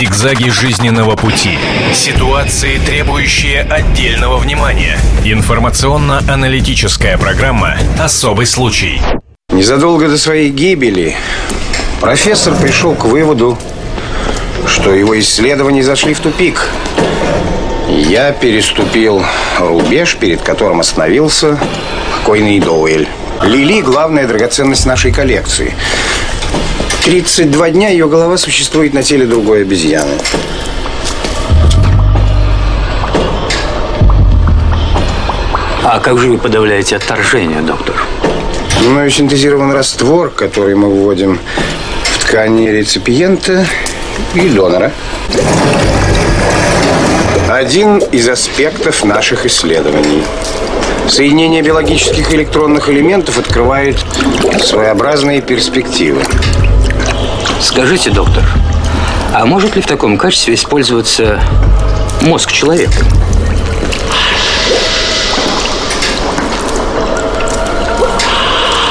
Зигзаги жизненного пути. Ситуации, требующие отдельного внимания. Информационно-аналитическая программа «Особый случай». Незадолго до своей гибели профессор пришел к выводу, что его исследования зашли в тупик. Я переступил рубеж, перед которым остановился покойный Доуэль. Лили – главная драгоценность нашей коллекции. 32 дня ее голова существует на теле другой обезьяны. А как же вы подавляете отторжение, доктор? Мною синтезирован раствор, который мы вводим в ткани реципиента и донора. Один из аспектов наших исследований. Соединение биологических электронных элементов открывает своеобразные перспективы. Скажите, доктор, а может ли в таком качестве использоваться мозг человека?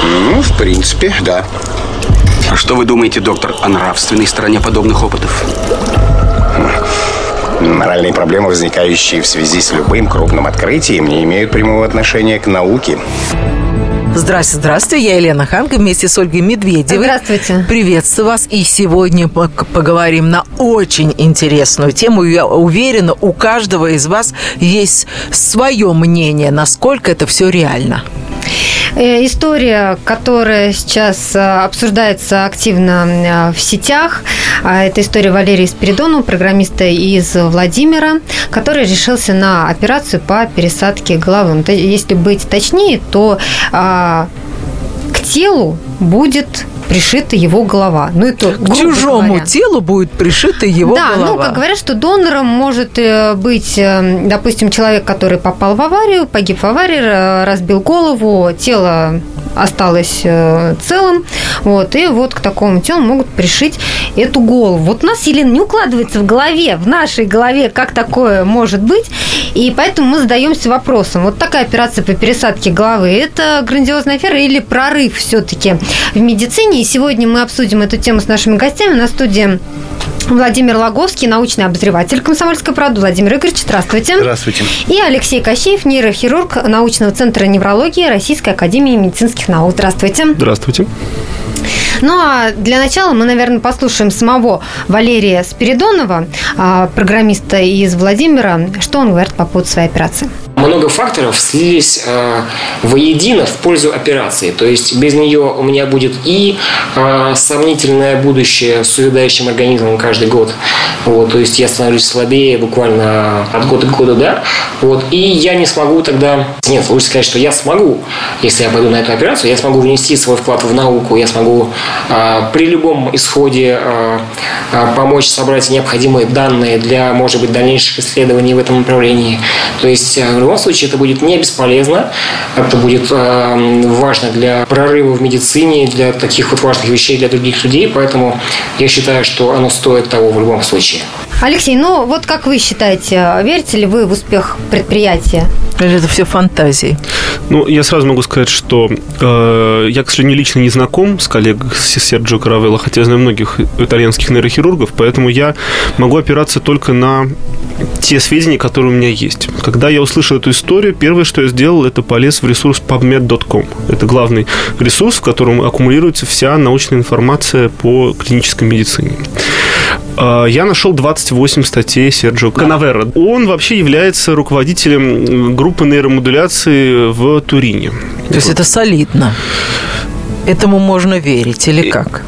Ну, в принципе, да. А что вы думаете, доктор, о нравственной стороне подобных опытов? Моральные проблемы, возникающие в связи с любым крупным открытием, не имеют прямого отношения к науке. Здравствуйте, здравствуйте. Я Елена Ханга вместе с Ольгой Медведевой. Здравствуйте. Приветствую вас. И сегодня поговорим на очень интересную тему. Я уверена, у каждого из вас есть свое мнение, насколько это все реально. Э, история, которая сейчас э, обсуждается активно э, в сетях, а, это история Валерии Спиридонова, программиста из Владимира, который решился на операцию по пересадке головы. Если быть точнее, то а, к телу будет пришита его голова. Ну, это, К чужому говоря. телу будет пришита его да, голова. Да, ну, как говорят, что донором может э, быть, э, допустим, человек, который попал в аварию, погиб в аварии, разбил голову, тело осталось э, целым, вот, и вот к такому телу могут пришить эту голову. Вот у нас, Елена, не укладывается в голове, в нашей голове, как такое может быть, и поэтому мы задаемся вопросом, вот такая операция по пересадке головы, это грандиозная афера или прорыв все-таки в медицине? И сегодня мы обсудим эту тему с нашими гостями на студии Владимир Логовский, научный обозреватель «Комсомольской правды». Владимир Игоревич, здравствуйте. Здравствуйте. И Алексей Кощеев, нейрохирург научного центра неврологии Российской академии медицинских наук. Здравствуйте. Здравствуйте. Ну а для начала мы, наверное, послушаем самого Валерия Спиридонова, а, программиста из Владимира, что он говорит по поводу своей операции много факторов слились э, воедино в пользу операции. То есть без нее у меня будет и э, сомнительное будущее с увядающим организмом каждый год. Вот, то есть я становлюсь слабее буквально от года к году, да. Вот, и я не смогу тогда... Нет, лучше сказать, что я смогу, если я пойду на эту операцию, я смогу внести свой вклад в науку, я смогу э, при любом исходе э, э, помочь собрать необходимые данные для, может быть, дальнейших исследований в этом направлении. То есть э, любом случае это будет не бесполезно, это будет э, важно для прорыва в медицине, для таких вот важных вещей для других людей, поэтому я считаю, что оно стоит того в любом случае. Алексей, ну вот как вы считаете, верите ли вы в успех предприятия? Или это все фантазии? Ну, я сразу могу сказать, что э, я, к сожалению, лично не знаком с коллегой с Серджио Каравелло, хотя я знаю многих итальянских нейрохирургов, поэтому я могу опираться только на те сведения, которые у меня есть. Когда я услышал эту историю, первое, что я сделал, это полез в ресурс pubmed.com. Это главный ресурс, в котором аккумулируется вся научная информация по клинической медицине. А, я нашел 28 статей Серджио Канавера. Он вообще является руководителем группы нейромодуляции в Турине. То есть это солидно. Этому можно верить или как?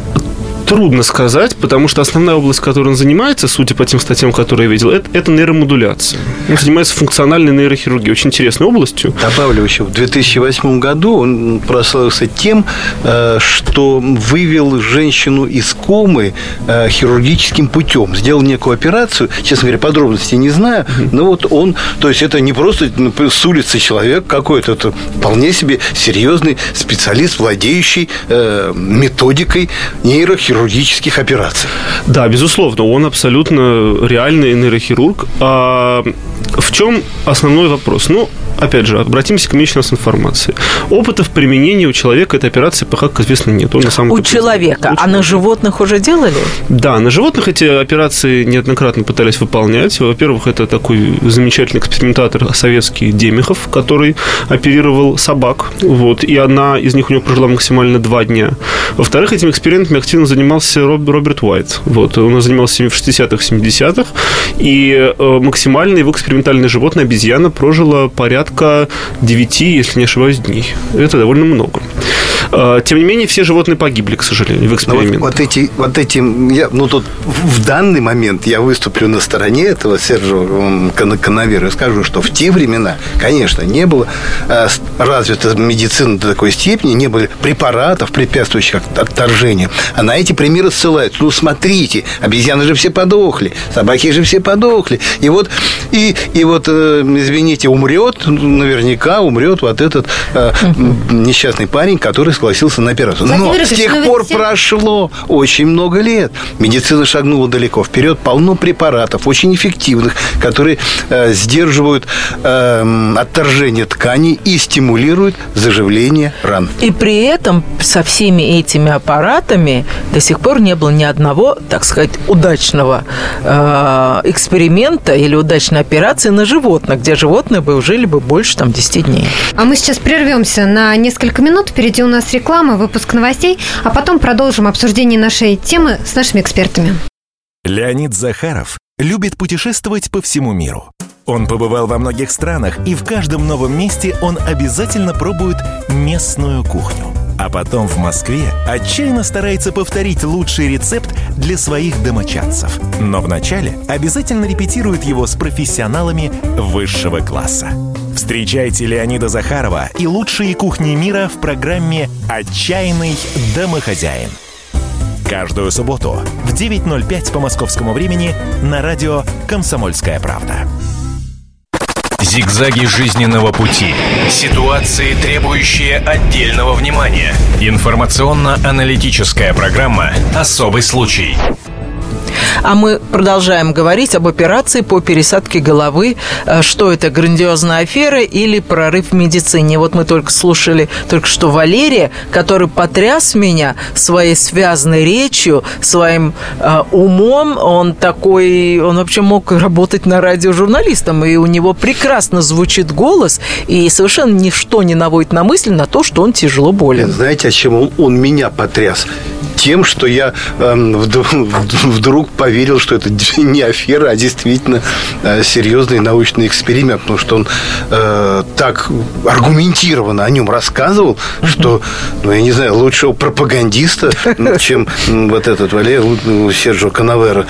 Трудно сказать, потому что основная область, которой он занимается, судя по тем статьям, которые я видел, это, это нейромодуляция. Он занимается функциональной нейрохирургией, очень интересной областью. Добавлю еще, в 2008 году он прославился тем, э, что вывел женщину из комы э, хирургическим путем. Сделал некую операцию, честно говоря, подробностей не знаю, но вот он, то есть это не просто ну, с улицы человек какой-то, это вполне себе серьезный специалист, владеющий э, методикой нейрохирургии хирургических операций. Да, безусловно, он абсолютно реальный нейрохирург. А в чем основной вопрос? Ну, опять же, обратимся к имеющей нас информации. Опытов применения у человека этой операции пока, как известно, нет. Он на самом У деле- человека. У А на животных уже делали? Да, на животных эти операции неоднократно пытались выполнять. Во-первых, это такой замечательный экспериментатор советский Демихов, который оперировал собак. Вот, и одна из них у него прожила максимально два дня. Во-вторых, этими экспериментами активно занимался Роб- Роберт Уайт. Вот, он занимался в 60-х, 70-х. И э, максимально его экспериментальное животное, обезьяна, прожила порядка 9, если не ошибаюсь, дней. Это довольно много. Э, Тем не менее, все животные погибли, к сожалению, в Но вот, эксперименте. вот эти, вот эти, я, ну тут в данный момент я выступлю на стороне этого Сержа Канавера и скажу, что в те времена, конечно, не было э, развита медицина до такой степени, не было препаратов, препятствующих от- отторжению. А на эти примеры ссылаются. Ну, смотрите, обезьяны же все подохли, собаки же все подохли. И вот, и, и вот э, извините, умрет, наверняка умрет вот этот э, несчастный парень, который согласился на операцию. Но с тех ну пор все- прошло очень много лет. Медицина шагнула далеко вперед. Полно препаратов, очень эффективных, которые э, сдерживают э, отторжение тканей и стимулируют заживление ран. И при этом со всеми этими аппаратами до сих пор не было ни одного, так сказать, удачного э, эксперимента или удачной операции на животных, где животные бы жили бы больше там 10 дней. А мы сейчас прервемся на несколько минут. Впереди у нас реклама, выпуск новостей, а потом продолжим обсуждение нашей темы с нашими экспертами. Леонид Захаров любит путешествовать по всему миру. Он побывал во многих странах, и в каждом новом месте он обязательно пробует местную кухню. А потом в Москве отчаянно старается повторить лучший рецепт для своих домочадцев. Но вначале обязательно репетирует его с профессионалами высшего класса. Встречайте Леонида Захарова и лучшие кухни мира в программе «Отчаянный домохозяин». Каждую субботу в 9.05 по московскому времени на радио «Комсомольская правда». Зигзаги жизненного пути. Ситуации, требующие отдельного внимания. Информационно-аналитическая программа «Особый случай». А мы продолжаем говорить об операции по пересадке головы. Э, Что это, грандиозная афера или прорыв в медицине? Вот мы только слушали только что Валерия, который потряс меня своей связанной речью, своим э, умом. Он такой, он вообще мог работать на радио журналистом, и у него прекрасно звучит голос, и совершенно ничто не наводит на мысль на то, что он тяжело болен. Знаете, о чем он, он меня потряс? Тем, что я эм, вдруг, вдруг поверил, что это не афера, а действительно э, серьезный научный эксперимент, потому что он э, так аргументированно о нем рассказывал, что, ну, я не знаю, лучшего пропагандиста, чем вот этот Валерий Серджио Канавера.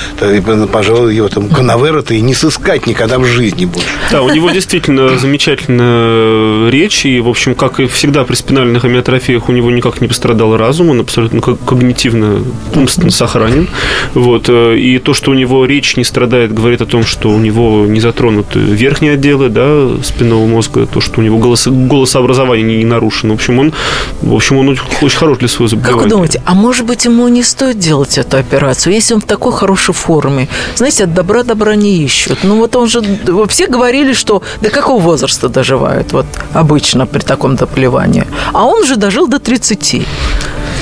Пожалуй, его там Канавера-то и не сыскать никогда в жизни больше. Да, у него действительно замечательная речь, и, в общем, как и всегда при спинальных амиотрофиях, у него никак не пострадал разум, он абсолютно ко- когнитивно, умственно сохранен. Вот. Э, И то, что у него речь не страдает, говорит о том, что у него не затронуты верхние отделы да, спинного мозга, то, что у него голос, голосообразование не, не нарушено. В общем, он, в общем, он очень, хорош для своего Как заболевания. вы думаете, а может быть ему не стоит делать эту операцию, если он в такой хорошей форме? Знаете, от добра добра не ищут. Ну вот он же... Все говорили, что до какого возраста доживают вот обычно при таком заболевании. А он же дожил до 30.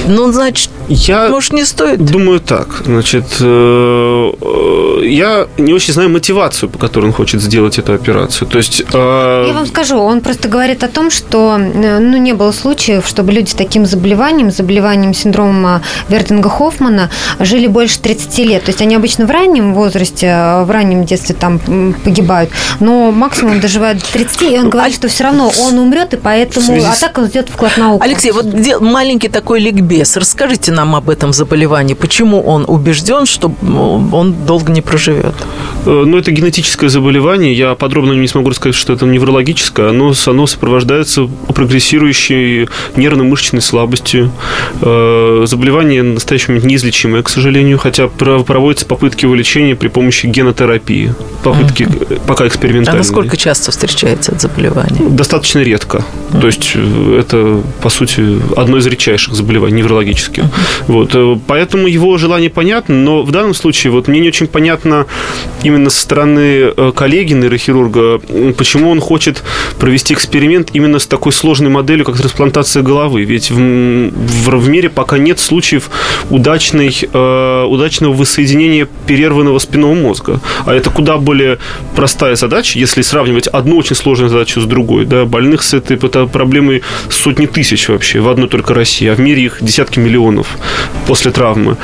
Ну, значит, Я может, не стоит? Думаю так. Значит, э, э, я не очень знаю мотивацию, по которой он хочет сделать эту операцию. То есть... э, Я вам скажу, он просто говорит о том, что ну, не было случаев, чтобы люди с таким заболеванием, заболеванием синдрома Вердинга-Хоффмана, жили больше 30 лет. То есть они обычно в раннем возрасте, в раннем детстве там погибают, но максимум доживают до 30, и он говорит, что все равно он умрет, и поэтому... А так он сделает вклад в науку. Алексей, вот маленький такой ликбез. Расскажите нам об этом заболевании. Почему он убежден, что он долго не проживет? Э, ну, это генетическое заболевание. Я подробно не смогу рассказать, что это неврологическое. Оно, оно сопровождается прогрессирующей нервно-мышечной слабостью. Э, заболевание в настоящий момент неизлечимое, к сожалению, хотя проводятся попытки его лечения при помощи генотерапии. Попытки mm-hmm. пока экспериментальные. А насколько часто встречается это заболевание? Достаточно редко. Mm-hmm. То есть это, по сути, одно из редчайших заболеваний неврологических. Mm-hmm. Вот. Поэтому его желание понятно, но в данном случае вот мне не очень понятно именно со стороны э, коллеги нейрохирурга, почему он хочет провести эксперимент именно с такой сложной моделью, как трансплантация головы. Ведь в, в, в мире пока нет случаев удачной, э, удачного воссоединения перерванного спинного мозга. А это куда более простая задача, если сравнивать одну очень сложную задачу с другой. Да? Больных с этой проблемой сотни тысяч вообще в одной только России, а в мире их десятки миллионов после травмы.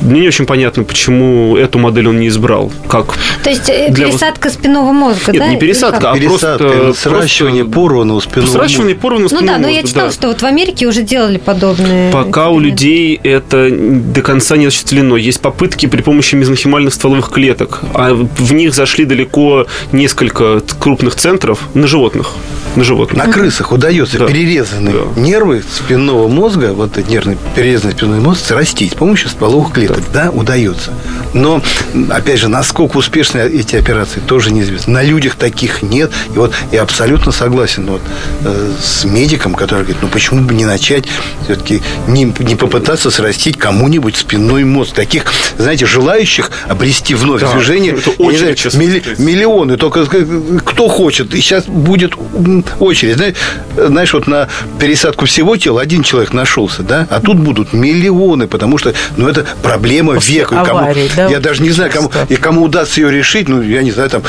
Мне не очень понятно, почему эту модель он не избрал. Как То есть э, для... пересадка спинного мозга, Нет, да? не пересадка, а пересадка, просто... Сращивание просто... порванного спинного Сращивание порванного спинного мозга. Ну да, но я читала, да. что вот в Америке уже делали подобные Пока у людей это до конца не осуществлено. Есть попытки при помощи мезонхимальных стволовых клеток, а в них зашли далеко несколько крупных центров на животных на животных. На крысах удается да. перерезанные да. нервы спинного мозга, вот этот нервный перерезанный спинной мозг, срастить с помощью стволовых клеток. Да. да, удается. Но, опять же, насколько успешны эти операции, тоже неизвестно. На людях таких нет. И вот я абсолютно согласен вот, э, с медиком, который говорит, ну почему бы не начать все-таки не, не попытаться срастить кому-нибудь спинной мозг. Таких, знаете, желающих обрести вновь да, движение. Это очень знаю, милли, миллионы. Только кто хочет. И сейчас будет очередь. Знаешь, знаешь, вот на пересадку всего тела один человек нашелся, да, а тут будут миллионы, потому что, ну, это проблема После века. Аварии, кому, да, я даже не знаю, кому, и кому удастся ее решить, ну, я не знаю, там,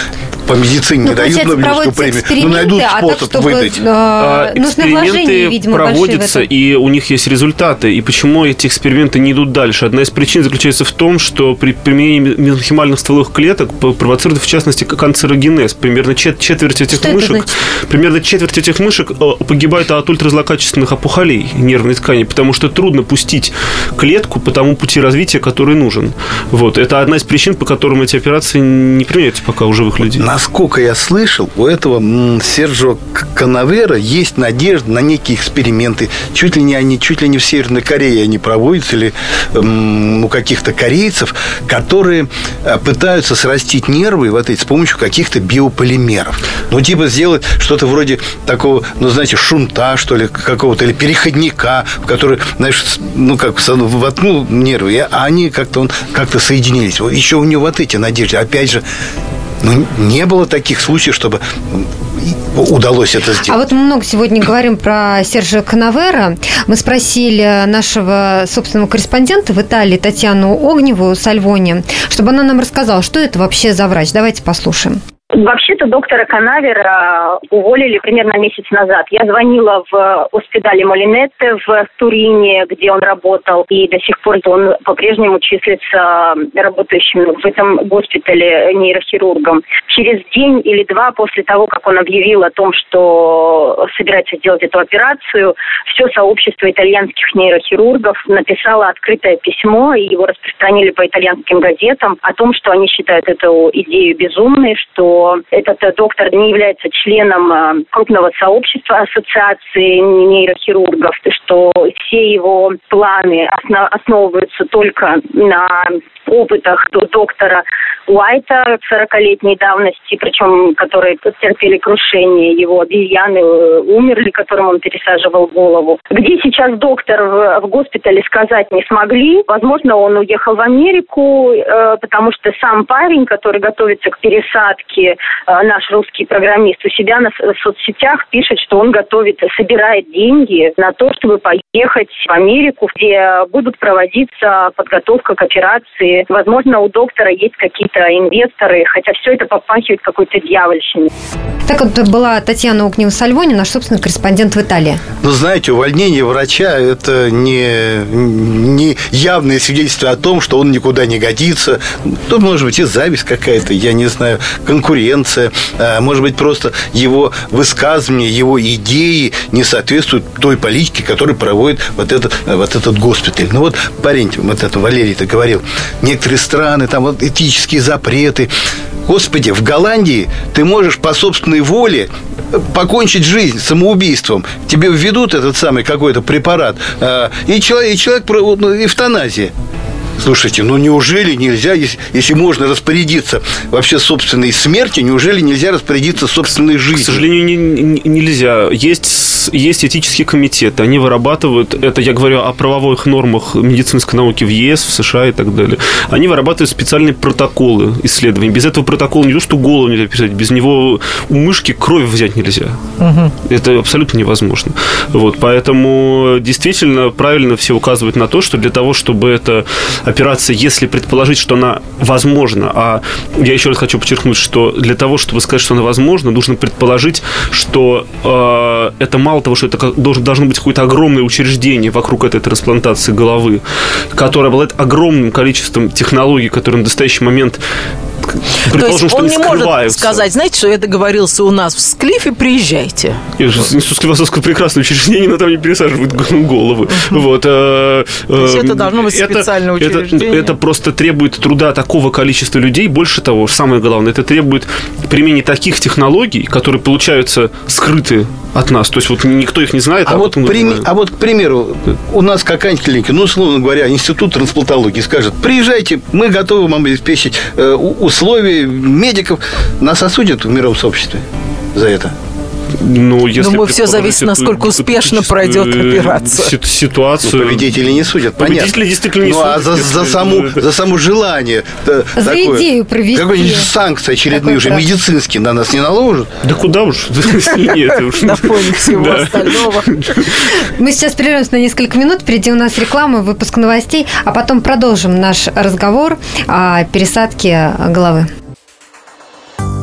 по медицине ну, не дают Нобелевскую премию, но найдут а способ так, чтобы, выдать. Э, а, эксперименты видимо, проводятся, и у них есть результаты. И почему эти эксперименты не идут дальше? Одна из причин заключается в том, что при применении мезонхимальных стволовых клеток провоцирует, в частности, канцерогенез. Примерно четверть этих что мышек, примерно четверть этих мышек э, погибает от ультразлокачественных опухолей нервной ткани, потому что трудно пустить клетку по тому пути развития, который нужен. Вот. Это одна из причин, по которым эти операции не применяются пока у живых людей. Насколько я слышал, у этого Серджо Канавера есть надежда на некие эксперименты. Чуть ли не они, чуть ли не в Северной Корее они проводятся, или у каких-то корейцев, которые э, пытаются срастить нервы вот эти с помощью каких-то биополимеров. Ну, типа сделать что-то вроде вроде такого, ну, знаете, шунта, что ли, какого-то, или переходника, в который, знаешь, ну, как воткнул нервы, а они как-то, он как-то соединились. Еще у него вот эти надежды. Опять же, ну, не было таких случаев, чтобы удалось это сделать. А вот мы много сегодня говорим про Сержа Канавера. Мы спросили нашего собственного корреспондента в Италии Татьяну Огневу Сальвони, чтобы она нам рассказала, что это вообще за врач. Давайте послушаем. Вообще-то доктора Канавера уволили примерно месяц назад. Я звонила в госпитале Молинетте в Турине, где он работал, и до сих пор он по-прежнему числится работающим в этом госпитале нейрохирургом. Через день или два после того, как он объявил о том, что собирается сделать эту операцию, все сообщество итальянских нейрохирургов написало открытое письмо, и его распространили по итальянским газетам о том, что они считают эту идею безумной, что этот э, доктор не является членом э, крупного сообщества ассоциации нейрохирургов, что все его планы основываются только на опытах доктора Уайта 40-летней давности, причем которые потерпели крушение, его обезьяны э, умерли, которым он пересаживал голову. Где сейчас доктор в, в госпитале сказать не смогли. Возможно, он уехал в Америку, э, потому что сам парень, который готовится к пересадке, э, наш русский программист, у себя на в соцсетях пишет, что он готовит, собирает деньги на то, чтобы поехать в Америку, где будут проводиться подготовка к операции Возможно, у доктора есть какие-то инвесторы, хотя все это попахивает какой-то дьявольщиной. Так вот была Татьяна Укнева-Сальвони, наш собственный корреспондент в Италии. Ну, знаете, увольнение врача – это не, не явное свидетельство о том, что он никуда не годится. Тут, может быть, и зависть какая-то, я не знаю, конкуренция. А, может быть, просто его высказывания, его идеи не соответствуют той политике, которую проводит вот этот, вот этот госпиталь. Ну, вот парень, вот это Валерий-то говорил, некоторые страны, там вот этические запреты. Господи, в Голландии ты можешь по собственной воле покончить жизнь самоубийством. Тебе введут этот самый какой-то препарат, э, и человек, и человек ну, эвтаназия. Слушайте, ну неужели нельзя, если, если можно распорядиться вообще собственной смертью, неужели нельзя распорядиться собственной жизнью? К сожалению, не, не, нельзя. Есть, есть этические комитеты, они вырабатывают, это я говорю о правовых нормах медицинской науки в ЕС, в США и так далее. Они вырабатывают специальные протоколы исследований. Без этого протокола не то, что голову нельзя писать, без него у мышки кровь взять нельзя. Угу. Это абсолютно невозможно. Вот, поэтому действительно правильно все указывают на то, что для того, чтобы эта операция, если предположить, что она возможна, а я еще раз хочу подчеркнуть, что для того, чтобы сказать, что она возможна, нужно предположить, что э, это мало того, что это должен, должно быть какое-то огромное учреждение вокруг этой трансплантации головы, которое обладает огромным количеством технологий, которые на настоящий момент то есть он не может сказать, знаете, что я договорился у нас в Склифе, приезжайте. Я несу Склифосовское прекрасное учреждение, но там не пересаживают головы. Вот. Э, то есть это должно быть специальное учреждение? Это просто требует труда такого количества людей. Больше того, самое главное, это требует применения таких технологий, которые получаются скрыты от нас. То есть вот никто их не знает. А, а, вот, при, а вот, к примеру, у нас какая-нибудь клиника, ну, условно говоря, институт трансплантологии скажет, приезжайте, мы готовы вам обеспечить э, условия медиков. Нас осудят в мировом сообществе за это. Ну, если Думаю, все зависит, насколько успешно пройдет операция. Ситуацию. Ну, победители не судят, понятно. Победители действительно не ну, судят. а за, за, саму, за само желание. За такое, идею провести. Какой-нибудь санкции очередные уже медицинские на нас не наложат. Да куда уж? На фоне всего остального. Мы сейчас прервемся на несколько минут. Впереди у нас реклама, выпуск новостей, а потом продолжим наш разговор о пересадке головы.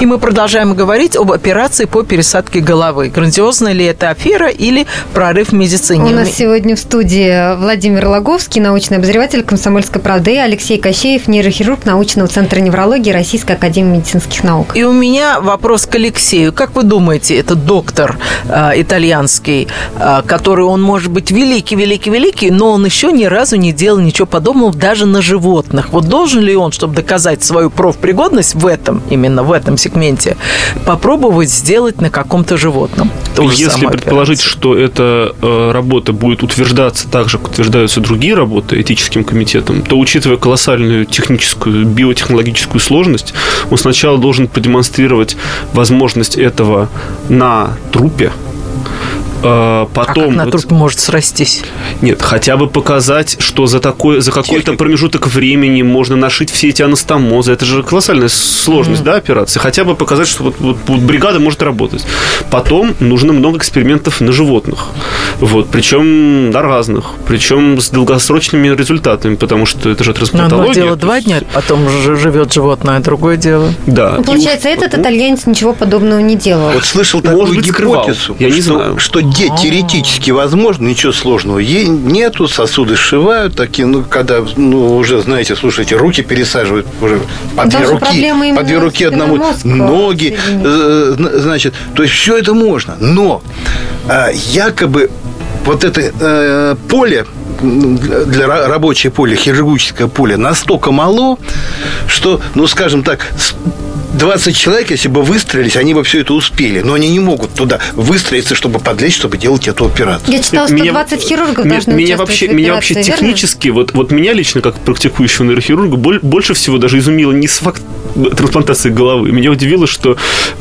И мы продолжаем говорить об операции по пересадке головы. Грандиозная ли это афера или прорыв в медицине? У нас сегодня в студии Владимир Логовский, научный обозреватель «Комсомольской правды», и Алексей Кощеев, нейрохирург научного центра неврологии Российской академии медицинских наук. И у меня вопрос к Алексею. Как вы думаете, этот доктор э, итальянский, э, который он может быть великий, великий, великий, но он еще ни разу не делал ничего подобного даже на животных. Вот должен ли он, чтобы доказать свою профпригодность в этом, именно в этом сегменте, попробовать сделать на каком-то животном. Если предположить, операция. что эта э, работа будет утверждаться так же, как утверждаются другие работы этическим комитетом, то, учитывая колоссальную техническую, биотехнологическую сложность, он сначала должен продемонстрировать возможность этого на трупе, Потом, а как на труп может срастись? Нет, хотя бы показать, что за, такой, за какой-то промежуток времени можно нашить все эти анастомозы. Это же колоссальная сложность, mm. да, операции. Хотя бы показать, что вот, вот, вот бригада может работать. Потом нужно много экспериментов на животных. Вот, причем на разных. Причем с долгосрочными результатами, потому что это же трансплантология. Одно дело два дня, потом живет животное, а другое дело. Да. Ну, получается, и этот итальянец ничего подобного не делал. Вот слышал такую быть, гипотезу, Я не что, знаю. что де- теоретически возможно, ничего сложного нету, сосуды сшивают такие, ну, когда, ну, уже, знаете, слушайте, руки пересаживают уже по две руки, по две руки одному, ноги, э, значит, то есть все это можно, но э, якобы вот это э, поле для рабочее поле, хирургическое поле настолько мало, что, ну, скажем так, 20 человек, если бы выстрелились, они бы все это успели. Но они не могут туда выстроиться, чтобы подлечь, чтобы делать эту операцию. Я читала, 120 меня, хирургов должны меня вообще, в Меня вообще верно? технически, вот, вот меня лично, как практикующего нейрохирурга, больше всего даже изумило не, факт, трансплантации головы. Меня удивило, что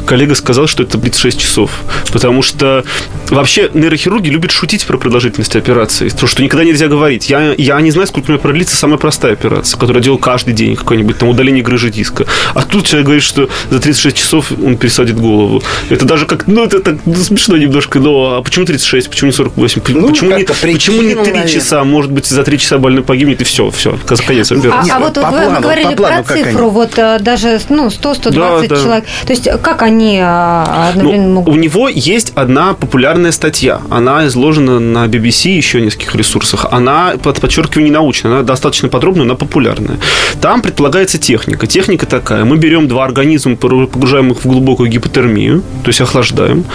коллега сказал, что это 36 часов. Потому что вообще нейрохирурги любят шутить про продолжительность операции. То, что никогда нельзя говорить. Я, я не знаю, сколько у меня продлится самая простая операция, которую я делал каждый день, какое-нибудь там удаление грыжи диска. А тут человек говорит, что за 36 часов он пересадит голову. Это даже как, ну, это так смешно немножко, но а почему 36, почему не 48? Ну, почему, не, почему не 3 наверное. часа? Может быть, за 3 часа больной погибнет, и все, все, конец а, а вот, вот вы говорили плану, про цифру, вот э, даже ну, 100-120 да, да. человек. То есть как они а, одновременно ну, могут... У него есть одна популярная статья. Она изложена на BBC еще нескольких ресурсах. Она, подчеркиваю, не научная. Она достаточно подробная, но популярная. Там предполагается техника. Техника такая. Мы берем два организма, погружаем их в глубокую гипотермию, то есть охлаждаем.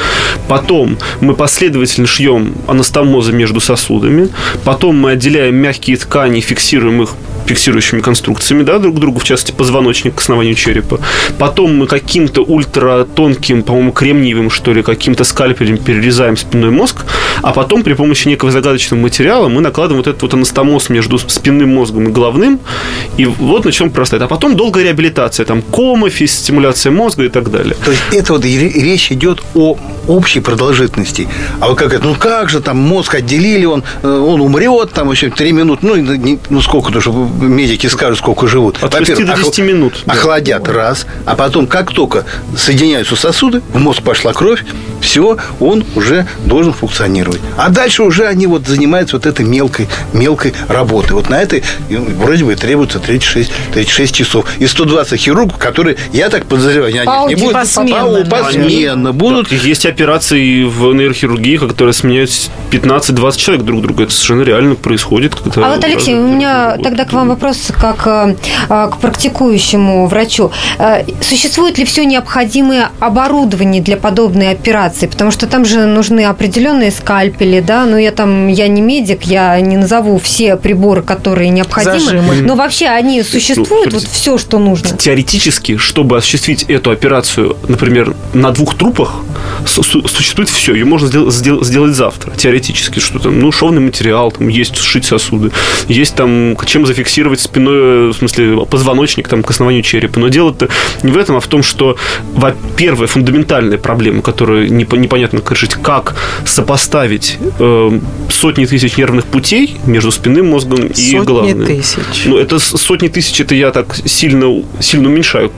Потом мы последовательно шьем анастомозы между сосудами. Потом мы отделяем мягкие ткани, фиксируем их фиксирующими конструкциями, да, друг к другу, в частности, позвоночник к основанию черепа. Потом мы каким-то ультратонким, по-моему, кремниевым, что ли, каким-то скальпелем перерезаем спинной мозг, а потом при помощи некого загадочного материала мы накладываем вот этот вот анастомоз между спинным мозгом и головным, и вот на чем простает. А потом долгая реабилитация, там, комофис, стимуляция мозга и так далее. То есть это вот речь идет о общей продолжительности. А вот как это, ну как же там мозг отделили, он, э, он умрет, там еще три минуты, ну, ну сколько-то, чтобы медики скажут, сколько живут. От 6 до 10 минут. Охладят да. раз, а потом, как только соединяются сосуды, в мозг пошла кровь, все, он уже должен функционировать. А дальше уже они вот занимаются вот этой мелкой, мелкой работой. Вот на этой вроде бы требуется 36, 36 часов. И 120 хирургов, которые, я так подозреваю, они не будут посменно, посменно будут. Есть операции в нейрохирургии, которые сменяют 15-20 человек друг друга. Это совершенно реально происходит. А вот, Алексей, у меня тогда к вам вопрос как э, э, к практикующему врачу. Э, существует ли все необходимое оборудование для подобной операции? Потому что там же нужны определенные скальпели, да, но я там, я не медик, я не назову все приборы, которые необходимы, Зажимы. но вообще они существуют, ну, вот все, что нужно? Теоретически, чтобы осуществить эту операцию, например, на двух трупах, существует все, ее можно сделать, сделать завтра, теоретически, что там, ну, шовный материал, там есть сшить сосуды, есть там чем зафиксировать фиксировать спиной, в смысле, позвоночник там, к основанию черепа. Но дело-то не в этом, а в том, что, во-первых, фундаментальная проблема, которую непонятно как решить, как сопоставить э, сотни тысяч нервных путей между спинным мозгом и сотни головным. Сотни тысяч. Ну, это сотни тысяч, это я так сильно, сильно уменьшаю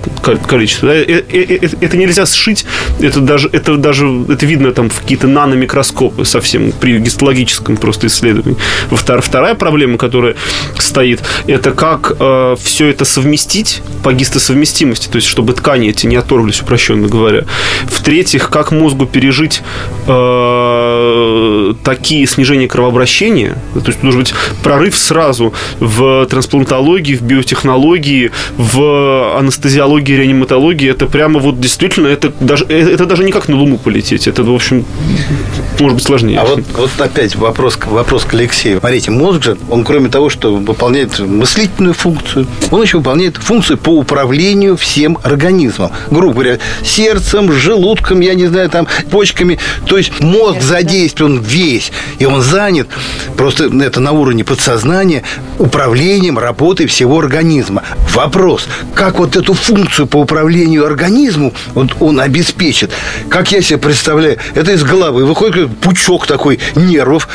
количество. Да? Это, э, э, это нельзя сшить, это даже, это даже, это видно там в какие-то наномикроскопы совсем при гистологическом просто исследовании. Вторая проблема, которая стоит, это как э, все это совместить по гистосовместимости, то есть чтобы ткани эти не оторвались, упрощенно говоря. В-третьих, как мозгу пережить э, такие снижения кровообращения, то есть должен быть прорыв сразу в трансплантологии, в биотехнологии, в анестезиологии, реаниматологии. Это прямо вот действительно, это даже, э, это даже не как на Луну полететь. Это, в общем, может быть сложнее. А вот, вот опять вопрос, вопрос к Алексею. Смотрите, мозг же, он кроме того, что выполняет мыслительную функцию, он еще выполняет функцию по управлению всем организмом. Грубо говоря, сердцем, желудком, я не знаю, там, почками. То есть мозг задействован весь, и он занят, просто это на уровне подсознания, управлением работой всего организма. Вопрос, как вот эту функцию по управлению организму вот он обеспечит? Как я себе представляю, это из головы выходит пучок такой нервов,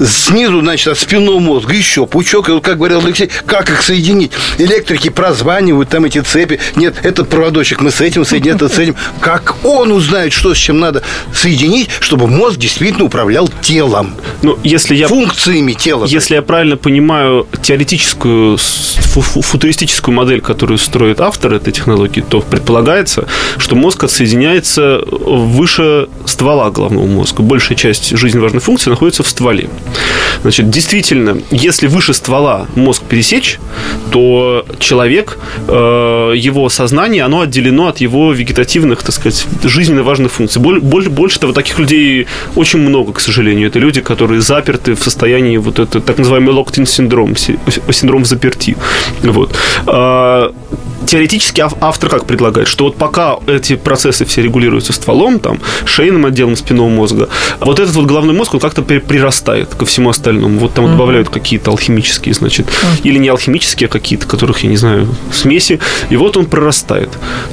снизу, значит, от спинного мозга еще пучок, и вот, как говорил Алексей, как их соединить? Электрики прозванивают там эти цепи. Нет, этот проводочек мы с этим соединим, этот с этим. Как он узнает, что с чем надо соединить, чтобы мозг действительно управлял телом? Ну, если я... Функциями тела. Если я правильно понимаю теоретическую, футуристическую модель, которую строит автор этой технологии, то предполагается, что мозг отсоединяется выше ствола головного мозга. Большая часть жизненно важной функции находится в стволе. Значит, действительно, если выше ствола мозг пересечь, то человек, э, его сознание, оно отделено от его вегетативных, так сказать, жизненно важных функций. Больше, больше того, таких людей очень много, к сожалению. Это люди, которые заперты в состоянии вот это так называемый локтин синдром, заперти. Вот. Теоретически автор как предлагает, что вот пока эти процессы все регулируются стволом, там, шейным отделом спинного мозга, вот этот вот головной мозг, он как-то прирастает ко всему остальному. Вот там mm-hmm. добавляют какие-то алхимические, значит, mm-hmm. или не алхимические, а какие-то, которых, я не знаю, смеси, и вот он прорастает.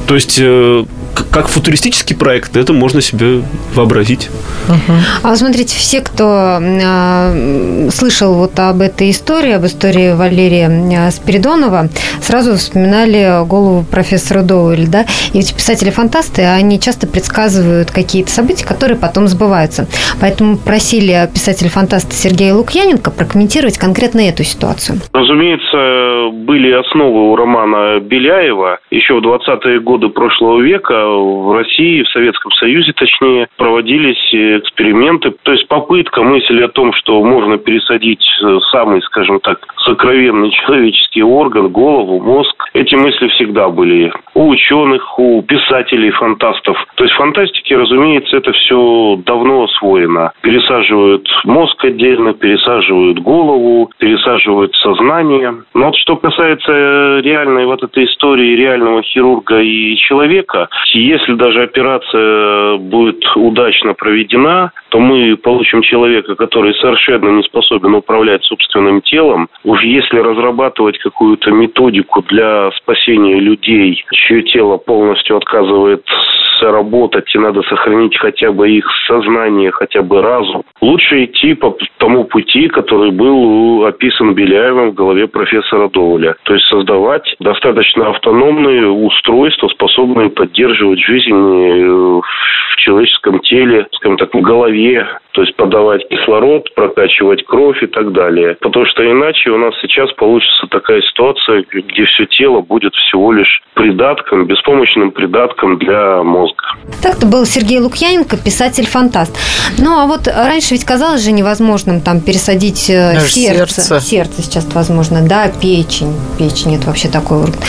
То есть э, как футуристический проект, это можно себе вообразить. Угу. А вы смотрите, все, кто э, слышал вот об этой истории, об истории Валерия а, Спиридонова, сразу вспоминали голову профессора Доуэля, да? И эти писатели-фантасты, они часто предсказывают какие-то события, которые потом сбываются. Поэтому просили писателя-фантаста Сергея Лукьяненко прокомментировать конкретно эту ситуацию. Разумеется, были основы у романа Беляева. Еще в 20-е годы прошлого века в России, в Советском Союзе точнее, проводились эксперименты. То есть попытка мысли о том, что можно пересадить э, самый, скажем так, сокровенный человеческий орган, голову, мозг. Эти мысли всегда были у ученых, у писателей, фантастов. То есть фантастики, разумеется, это все давно освоено. Пересаживают мозг отдельно, пересаживают голову, пересаживают сознание. Но вот что касается реальной вот этой истории реального хирурга и человека, если даже операция будет удачно проведена, то мы получим человека, который совершенно не способен управлять собственным телом. Уж если разрабатывать какую-то методику для спасения людей, чье тело полностью отказывается работать, и надо сохранить хотя бы их сознание, хотя бы разум, лучше идти по тому пути, который был описан Беляевым в голове профессора Доволя. То есть создавать достаточно автономные устройства, способные поддерживать жизнь э, в человеческом теле, скажем так, в голове, то есть подавать кислород, прокачивать кровь и так далее. Потому что иначе у нас сейчас получится такая ситуация, где все тело будет всего лишь придатком, беспомощным придатком для мозга. Так-то был Сергей Лукьяненко, писатель-фантаст. Ну, а вот раньше ведь казалось же невозможным там пересадить э, сердце. сердце. Сердце сейчас возможно, да, печень. Печень – это вообще такой орган.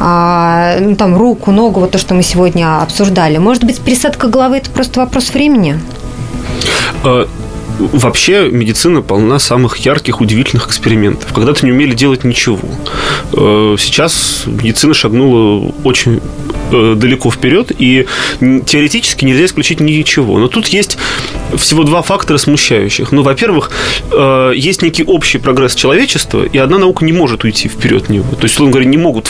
А, ну, там руку, ногу, вот то, что мы сегодня обсуждали. Может быть, пересадка головы – это просто вопрос времени? Э, вообще медицина полна самых ярких, удивительных экспериментов. Когда-то не умели делать ничего. Э, сейчас медицина шагнула очень далеко вперед, и теоретически нельзя исключить ничего. Но тут есть всего два фактора смущающих. Ну, во-первых, есть некий общий прогресс человечества, и одна наука не может уйти вперед него. То есть, условно говоря, не могут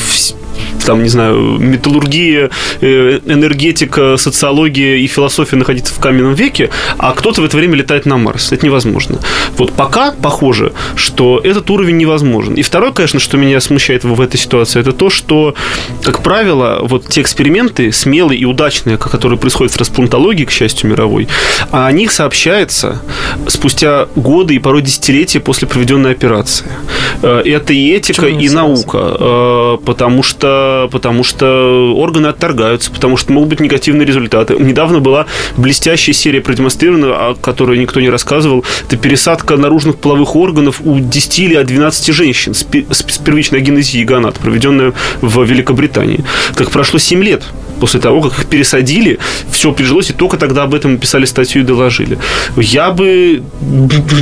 там, не знаю, металлургия, э, энергетика, социология и философия находиться в каменном веке, а кто-то в это время летает на Марс. Это невозможно. Вот пока похоже, что этот уровень невозможен. И второе, конечно, что меня смущает в этой ситуации, это то, что, как правило, вот те эксперименты, смелые и удачные, которые происходят в трансплантологии, к счастью, мировой, о них сообщается спустя годы и порой десятилетия после проведенной операции. Э, это и этика, и наука. Э, потому что потому что органы отторгаются, потому что могут быть негативные результаты. Недавно была блестящая серия продемонстрирована, о которой никто не рассказывал. Это пересадка наружных половых органов у 10 или 12 женщин с первичной агенезией гонат, проведенная в Великобритании. Как прошло 7 лет после того, как их пересадили, все прижилось, и только тогда об этом написали статью и доложили. Я бы,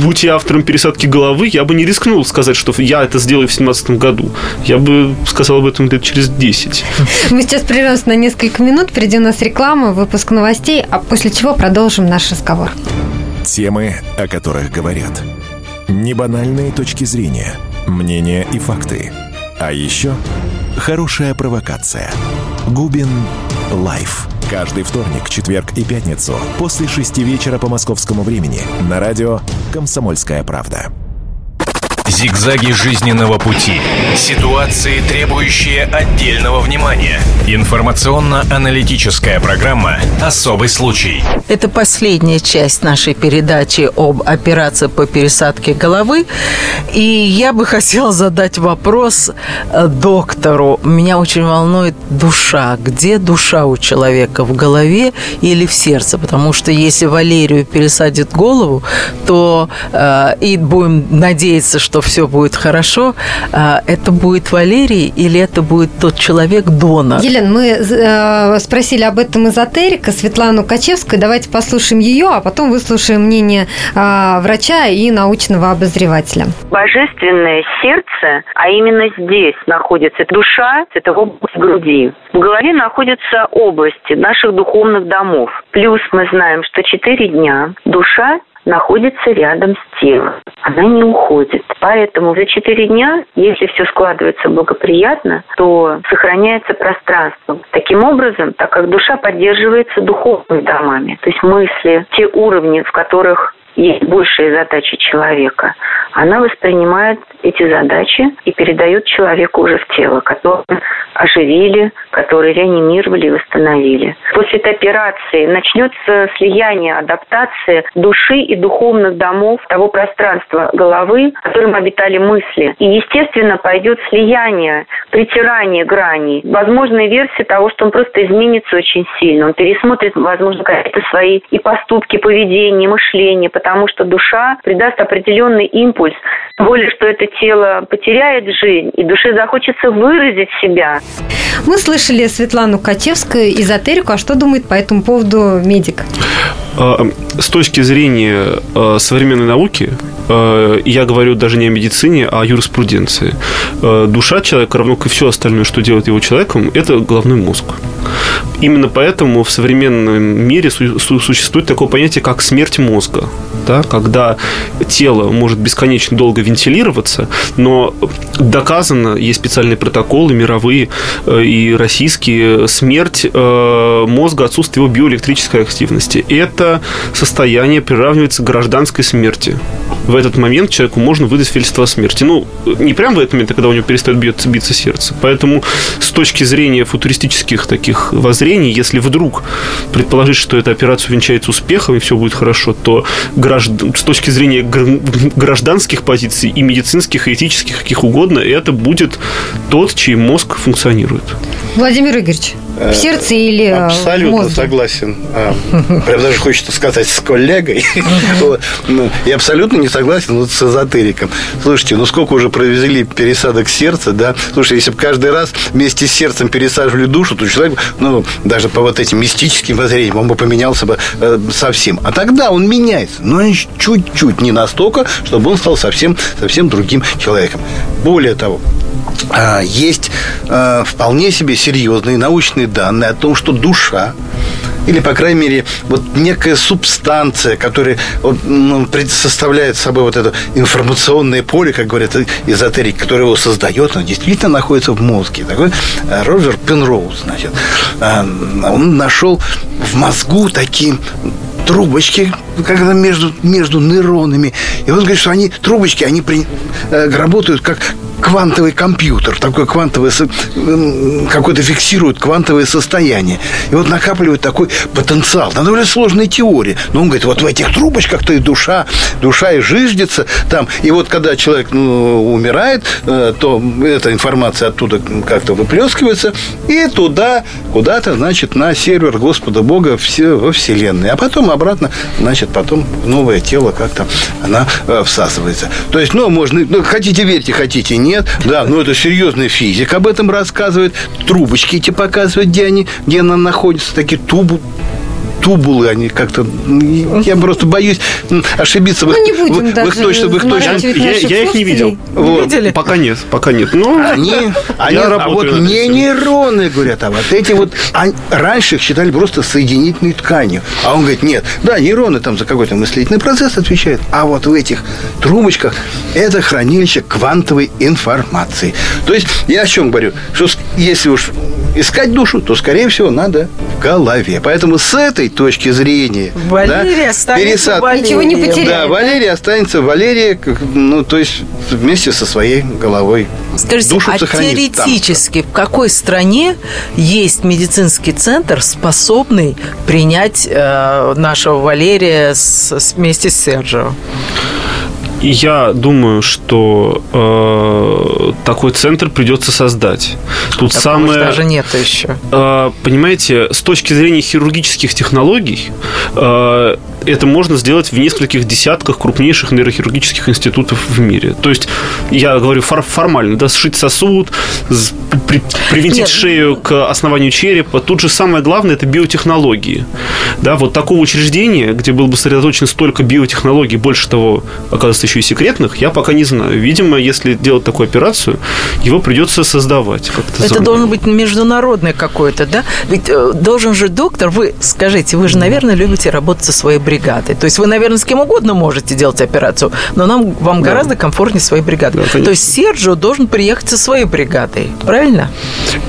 будь я автором пересадки головы, я бы не рискнул сказать, что я это сделаю в 2017 году. Я бы сказал об этом лет через 10. Мы сейчас прервемся на несколько минут, впереди у нас реклама, выпуск новостей, а после чего продолжим наш разговор. Темы, о которых говорят. Небанальные точки зрения, мнения и факты. А еще хорошая провокация. Губин Live. Каждый вторник, четверг и пятницу после шести вечера по московскому времени на радио «Комсомольская правда». Зигзаги жизненного пути. Ситуации, требующие отдельного внимания. Информационно-аналитическая программа «Особый случай». Это последняя часть нашей передачи об операции по пересадке головы. И я бы хотела задать вопрос э, доктору. Меня очень волнует душа. Где душа у человека? В голове или в сердце? Потому что если Валерию пересадит голову, то э, и будем надеяться, что все будет хорошо, а, это будет Валерий или это будет тот человек-донор? Елена, мы э, спросили об этом эзотерика Светлану Качевскую. Давайте послушаем ее, а потом выслушаем мнение э, врача и научного обозревателя. Божественное сердце, а именно здесь находится душа, это в области груди. В голове находятся области наших духовных домов. Плюс мы знаем, что четыре дня душа находится рядом с телом. Она не уходит. Поэтому за четыре дня, если все складывается благоприятно, то сохраняется пространство. Таким образом, так как душа поддерживается духовными домами, то есть мысли, те уровни, в которых есть большие задачи человека, она воспринимает эти задачи и передает человеку уже в тело, которое оживили, которые реанимировали и восстановили. После этой операции начнется слияние, адаптация души и духовных домов того пространства головы, в котором обитали мысли. И, естественно, пойдет слияние, притирание граней. Возможная версия того, что он просто изменится очень сильно. Он пересмотрит, возможно, какие-то свои и поступки, поведение, мышление, потому что душа придаст определенный импульс. Более, что это тело потеряет жизнь, и душе захочется выразить себя. Мы слышали Светлану Качевскую, эзотерику. А что думает по этому поводу медик? А, с точки зрения а, современной науки, я говорю даже не о медицине, а о юриспруденции. Душа человека, равно как и все остальное, что делает его человеком, это головной мозг. Именно поэтому в современном мире существует такое понятие, как смерть мозга. Да? Когда тело может бесконечно долго вентилироваться, но доказано, есть специальные протоколы мировые э, и российские, смерть э, мозга, отсутствие его биоэлектрической активности. Это состояние приравнивается к гражданской смерти. В этот момент человеку можно выдать свидетельство о смерти. Ну, не прямо в этот момент, а когда у него перестает биться, биться сердце. Поэтому с точки зрения футуристических таких воззрений, если вдруг предположить, что эта операция венчается успехом и все будет хорошо, то граждан, с точки зрения гражданских позиций и медицинских, и этических, каких угодно, это будет тот, чей мозг функционирует. Владимир Игоревич, в э, сердце или э, Абсолютно мозге? согласен. А, прям даже хочется сказать с коллегой. Ну, и абсолютно не согласен вот с эзотериком. Слушайте, ну сколько уже провезли пересадок сердца, да? Слушай, если бы каждый раз вместе с сердцем пересаживали душу, то человек, ну, даже по вот этим мистическим воззрениям, он бы поменялся бы э, совсем. А тогда он меняется, но чуть-чуть, не настолько, чтобы он стал совсем, совсем другим человеком. Более того, а, есть а, вполне себе серьезные научные данные о том, что душа или, по крайней мере, вот некая субстанция, которая вот, ну, составляет собой вот это информационное поле, как говорят эзотерики, которое его создает, оно действительно находится в мозге. Такой а, Роджер Пенроуз, значит, он нашел в мозгу такие трубочки, когда между, между нейронами. И он говорит, что они, трубочки, они при, э, работают как квантовый компьютер, такой квантовый, какой-то фиксирует квантовое состояние. И вот накапливает такой потенциал. На довольно сложной теории. Но он говорит, вот в этих трубочках-то и душа, душа и жиждется там. И вот когда человек ну, умирает, э, то эта информация оттуда как-то выплескивается и туда, куда-то, значит, на сервер Господа Бога во Вселенной. А потом обратно, значит, потом в новое тело как-то она э, всасывается. То есть, ну, можно, ну, хотите верьте, хотите нет. Да, но это серьезный физик об этом рассказывает. Трубочки эти показывают, где они, где она находится. Такие тубы, тубулы, они как-то... Я просто боюсь ошибиться. Ну, не будем вы, даже вы точно, вы точно... Я, я их не видел. Вот. видели? Пока нет, пока нет. Но ну, они, они а вот не нейроны, говорят, а вот эти вот... Они, раньше их считали просто соединительной тканью. А он говорит, нет, да, нейроны там за какой-то мыслительный процесс отвечают, а вот в этих трубочках это хранилище квантовой информации. То есть я о чем говорю? Что если уж искать душу, то, скорее всего, надо в голове. Поэтому с этой точки зрения Валерия да, останется пересад... Валерией. Ничего не потеряет. Да, Валерия останется Валерия, ну, то есть вместе со своей головой. Скажите, Душу а теоретически там. в какой стране есть медицинский центр, способный принять э, нашего Валерия с, с, вместе с Серджио? Я думаю, что э, такой центр придется создать. Тут так самое даже нет еще. Э, понимаете, с точки зрения хирургических технологий, э, это можно сделать в нескольких десятках крупнейших нейрохирургических институтов в мире. То есть, я говорю фор- формально, да, сшить сосуд, при- привинтить Нет. шею к основанию черепа. Тут же самое главное – это биотехнологии. Да, вот такого учреждения, где было бы сосредоточено столько биотехнологий, больше того, оказывается, еще и секретных, я пока не знаю. Видимо, если делать такую операцию, его придется создавать как-то. Это заново. должен быть международный какой-то, да? Ведь э, должен же доктор, вы скажите, вы же, наверное, любите работать со своей бригадой. То есть вы, наверное, с кем угодно можете делать операцию, но нам, вам гораздо комфортнее своей бригадой. То есть Серджио должен приехать со своей бригадой, правильно?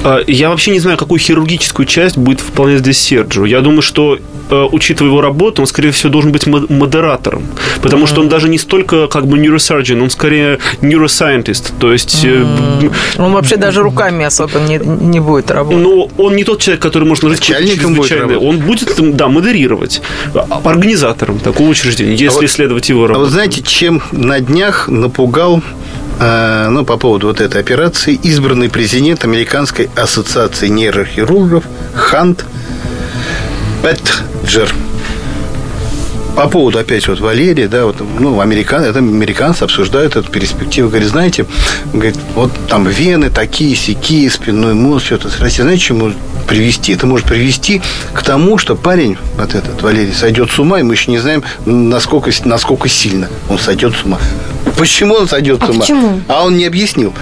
А, Я вообще не знаю, какую хирургическую часть будет выполнять здесь Серджио. Я думаю, что, учитывая его работу, он, скорее всего, должен быть мо- модератором. Потому что он даже не столько как бы neurosurgeon, он скорее neuroscientist. То есть... э, Он вообще даже руками особо не, не будет работать. Но он не тот человек, который может какое-то Начальником будет работать. Он будет, да, модерировать. А, Организатором такого учреждения, если вот- исследовать его А работу. вот знаете, чем на днях напугал, э, ну, по поводу вот этой операции, избранный президент Американской ассоциации нейрохирургов Хант Петджер. По поводу, опять вот Валерия, да, вот, ну, американ, это американцы обсуждают эту перспективу. Говорит, знаете, говорит, вот там вены такие, сякие, спинной мозг, все это. Знаете, знаете, чему привести? Это может привести к тому, что парень, вот этот Валерий, сойдет с ума, и мы еще не знаем, насколько, насколько сильно он сойдет с ума. Почему он сойдет А с ума? почему? А он не объяснил.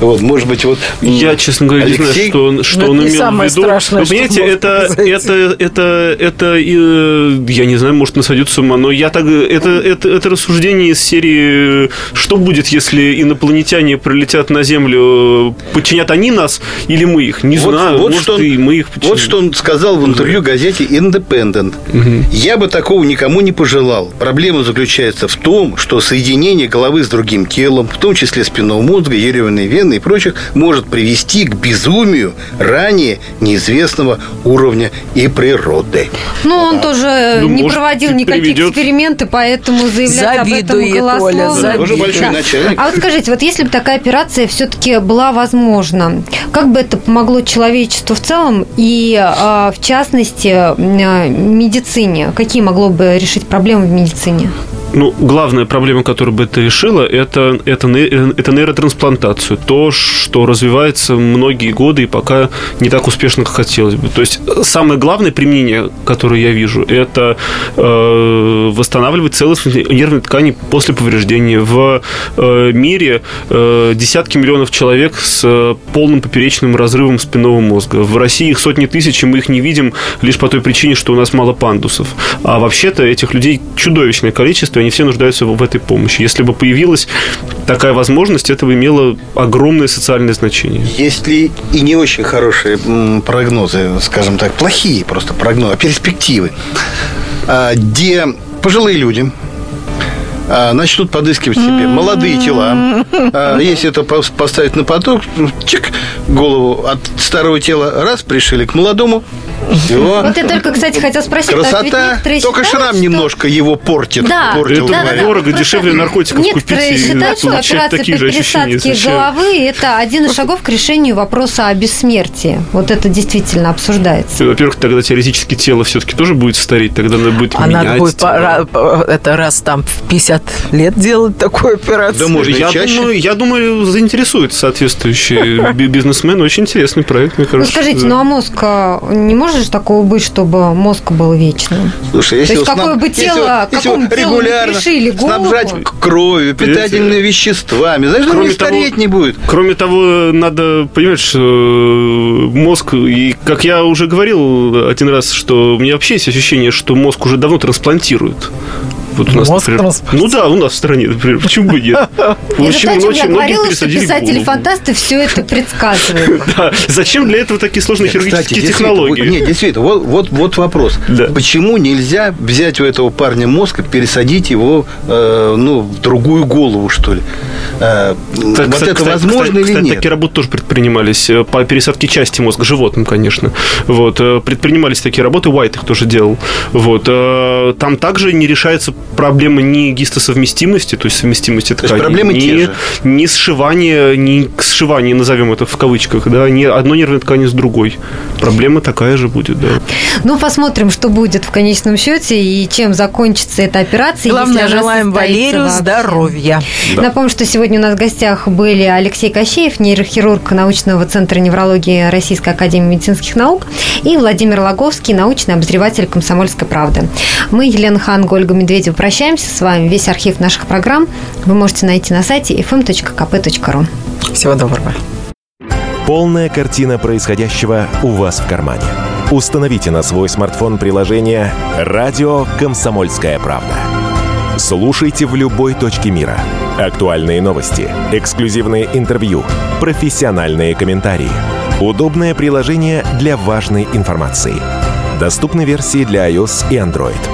Вот, может быть, вот... Я, честно говоря, не знаю, Алексей? что он, что Ну, он имел самое в виду. страшное, Вы что понимаете, это, это, это, это, э, я не знаю, может, насадит с ума, но я так, это, это, это рассуждение из серии, что будет, если инопланетяне прилетят на Землю, подчинят они нас или мы их? Не Вот- знаю, вот может, что он- и мы их подчиним. Вот что он сказал в интервью газете Independent. Я бы такого никому не пожелал. Проблема заключается в том, что соединение головы с другим телом, в том числе спинного мозга, еревной вены и прочих, может привести к безумию ранее неизвестного уровня и природы. Ну, он тоже Ну, не может, проводил приведет. эксперименты, поэтому заявлять об этом Завидует, голословно. Оля, завидует. Тоже большой начальник. А вот скажите, вот если бы такая операция все-таки была возможна, как бы это помогло человечеству в целом и, а, в частности, а, медицине? Какие могло бы решить проблемы в медицине? Ну, главная проблема, которая бы это решила, это, это, не- это нейротрансплантацию. То, что развивается многие годы и пока не так успешно, как хотелось бы. То есть самое главное применение, которое я вижу, это э, восстанавливать целостность нервной ткани после повреждения. В э, мире э, десятки миллионов человек с э, полным поперечным разрывом спинного мозга. В России их сотни тысяч, и мы их не видим лишь по той причине, что у нас мало пандусов. А вообще-то этих людей чудовищное количество, они все нуждаются в этой помощи. Если бы появилась такая возможность, это бы имело огромное социальное значение. Есть ли и не очень хорошие прогнозы, скажем так, плохие просто прогнозы, перспективы, а, где пожилые люди а, начнут подыскивать себе молодые тела. А, Если это пос- поставить на поток, ну, чик, голову от старого тела раз пришили к молодому. Все. Вот я только, кстати, хотел спросить, так ведь Красота. некоторые Только считают, шрам что- немножко его портит. Да, портил, Это да, да, да. дорого, Просто дешевле наркотиков Некоторые купить и считают, что операция такие по пересадке головы – это один из шагов к решению вопроса о бессмертии. Вот это действительно обсуждается. Во-первых, тогда теоретически тело все-таки тоже будет стареть, тогда надо будет А менять. будет это раз там в 50 лет делать такую операцию. Да можно и я чаще. думаю, я думаю, заинтересует соответствующие би- бизнесмены. Очень интересный проект, мне Ну, кажется. скажите, да. ну а мозг, а, не может же такого быть, чтобы мозг был вечным? Слушай, если То есть какое бы если тело- если какому телу не регулярно пришили голову? снабжать кровью, питательными веществами, знаешь, Кроме Кроме того- стареть не будет. Кроме того, надо понимать, что э, мозг, и как я уже говорил один раз, что у меня вообще есть ощущение, что мозг уже давно трансплантируют. Вот у нас, Мозг например, ну да, у нас в стране, например, почему бы нет? Это Очень, то, о чем очень я говорила, что писатели-фантасты все это предсказывают. Да. Зачем для этого такие сложные хирургические действительно, технологии? вот- нет, действительно, вот, вот, вот вопрос. Да. Почему нельзя взять у этого парня мозг и пересадить его э, ну, в другую голову, что ли? Э, Так, вот кстати, это кстати, возможно кстати, или кстати, нет? такие работы тоже предпринимались э, по пересадке части мозга животным, конечно. Вот э, предпринимались такие работы, Уайт их тоже делал. Вот э, там также не решается проблема не гистосовместимости, то есть совместимости тканей, проблемы не, те же. не сшивание, не сшивание, назовем это в кавычках, да, не одной нервной ткани с другой. Проблема такая же будет, да. Ну, посмотрим, что будет в конечном счете и чем закончится эта операция. Главное, желаем Валерию вообще. здоровья. Да. Напомню, что сегодня у нас в гостях были Алексей Кощеев, нейрохирург научного центра неврологии Российской академии медицинских наук, и Владимир Логовский, научный обозреватель «Комсомольской правды». Мы, Елена Хан, Ольга Медведева, прощаемся с вами. Весь архив наших программ вы можете найти на сайте fm.kp.ru. Всего доброго. Полная картина происходящего у вас в кармане. Установите на свой смартфон приложение «Радио Комсомольская правда». Слушайте в любой точке мира. Актуальные новости, эксклюзивные интервью, профессиональные комментарии. Удобное приложение для важной информации. Доступны версии для iOS и Android.